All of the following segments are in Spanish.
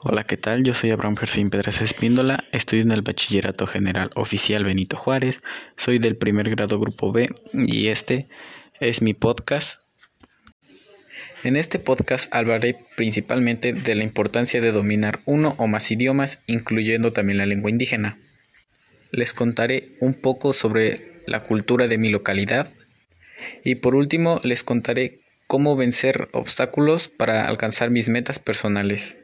Hola, ¿qué tal? Yo soy Abraham Gersin Pedras Espíndola, estudio en el Bachillerato General Oficial Benito Juárez, soy del primer grado Grupo B y este es mi podcast. En este podcast hablaré principalmente de la importancia de dominar uno o más idiomas, incluyendo también la lengua indígena. Les contaré un poco sobre la cultura de mi localidad y por último les contaré cómo vencer obstáculos para alcanzar mis metas personales.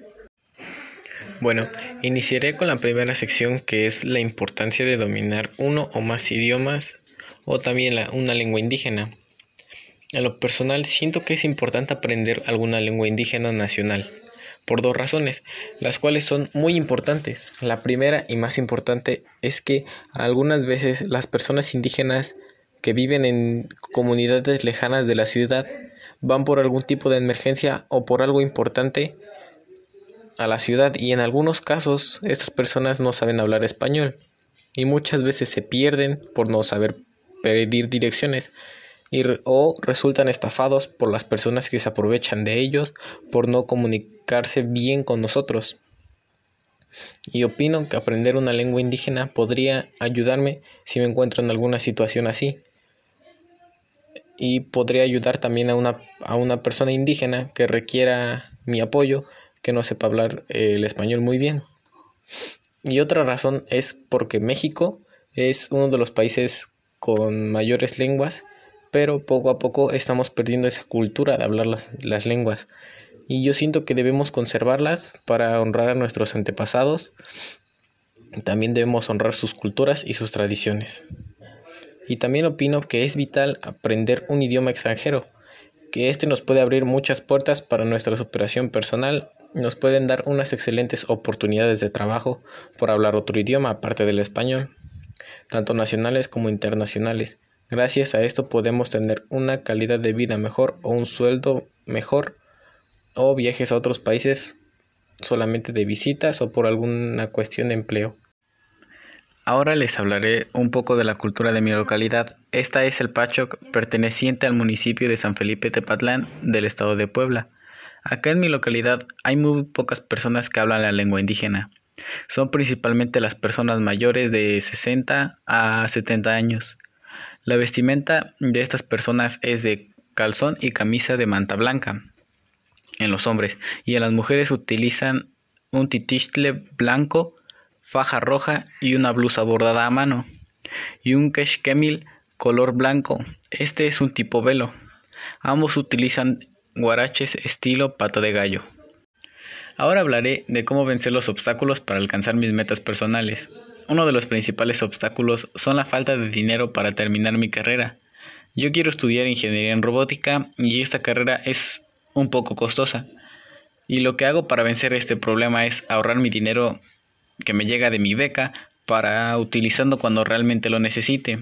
Bueno, iniciaré con la primera sección que es la importancia de dominar uno o más idiomas o también una lengua indígena. En lo personal siento que es importante aprender alguna lengua indígena nacional por dos razones, las cuales son muy importantes. La primera y más importante es que algunas veces las personas indígenas que viven en comunidades lejanas de la ciudad van por algún tipo de emergencia o por algo importante a la ciudad y en algunos casos estas personas no saben hablar español y muchas veces se pierden por no saber pedir direcciones y, o resultan estafados por las personas que se aprovechan de ellos por no comunicarse bien con nosotros. Y opino que aprender una lengua indígena podría ayudarme si me encuentro en alguna situación así. Y podría ayudar también a una, a una persona indígena que requiera mi apoyo que no sepa hablar eh, el español muy bien. Y otra razón es porque México es uno de los países con mayores lenguas, pero poco a poco estamos perdiendo esa cultura de hablar las, las lenguas. Y yo siento que debemos conservarlas para honrar a nuestros antepasados. También debemos honrar sus culturas y sus tradiciones. Y también opino que es vital aprender un idioma extranjero, que este nos puede abrir muchas puertas para nuestra superación personal nos pueden dar unas excelentes oportunidades de trabajo por hablar otro idioma aparte del español, tanto nacionales como internacionales. Gracias a esto podemos tener una calidad de vida mejor o un sueldo mejor o viajes a otros países solamente de visitas o por alguna cuestión de empleo. Ahora les hablaré un poco de la cultura de mi localidad. Esta es el Pachoc, perteneciente al municipio de San Felipe Tepatlán del estado de Puebla. Acá en mi localidad hay muy pocas personas que hablan la lengua indígena. Son principalmente las personas mayores de 60 a 70 años. La vestimenta de estas personas es de calzón y camisa de manta blanca en los hombres y en las mujeres utilizan un titistle blanco, faja roja y una blusa bordada a mano y un keshkemil color blanco. Este es un tipo velo. Ambos utilizan guaraches estilo pato de gallo. Ahora hablaré de cómo vencer los obstáculos para alcanzar mis metas personales. Uno de los principales obstáculos son la falta de dinero para terminar mi carrera. Yo quiero estudiar ingeniería en robótica y esta carrera es un poco costosa. Y lo que hago para vencer este problema es ahorrar mi dinero que me llega de mi beca para utilizando cuando realmente lo necesite.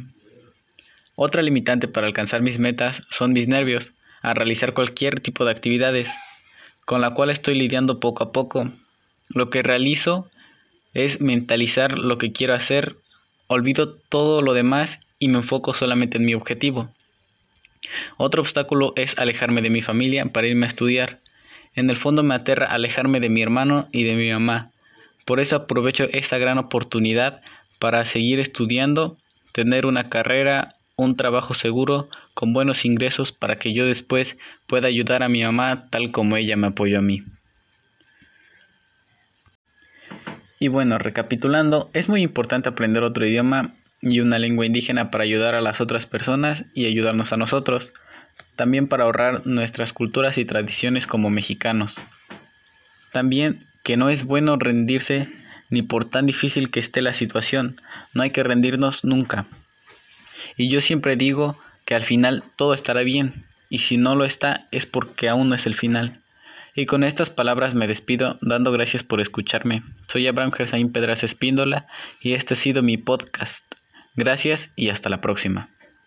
Otra limitante para alcanzar mis metas son mis nervios a realizar cualquier tipo de actividades, con la cual estoy lidiando poco a poco. Lo que realizo es mentalizar lo que quiero hacer, olvido todo lo demás y me enfoco solamente en mi objetivo. Otro obstáculo es alejarme de mi familia para irme a estudiar. En el fondo me aterra alejarme de mi hermano y de mi mamá. Por eso aprovecho esta gran oportunidad para seguir estudiando, tener una carrera un trabajo seguro con buenos ingresos para que yo después pueda ayudar a mi mamá tal como ella me apoyó a mí. Y bueno, recapitulando, es muy importante aprender otro idioma y una lengua indígena para ayudar a las otras personas y ayudarnos a nosotros, también para ahorrar nuestras culturas y tradiciones como mexicanos. También que no es bueno rendirse ni por tan difícil que esté la situación, no hay que rendirnos nunca. Y yo siempre digo que al final todo estará bien, y si no lo está es porque aún no es el final. Y con estas palabras me despido dando gracias por escucharme. Soy Abraham Gersaín Pedras Espíndola y este ha sido mi podcast. Gracias y hasta la próxima.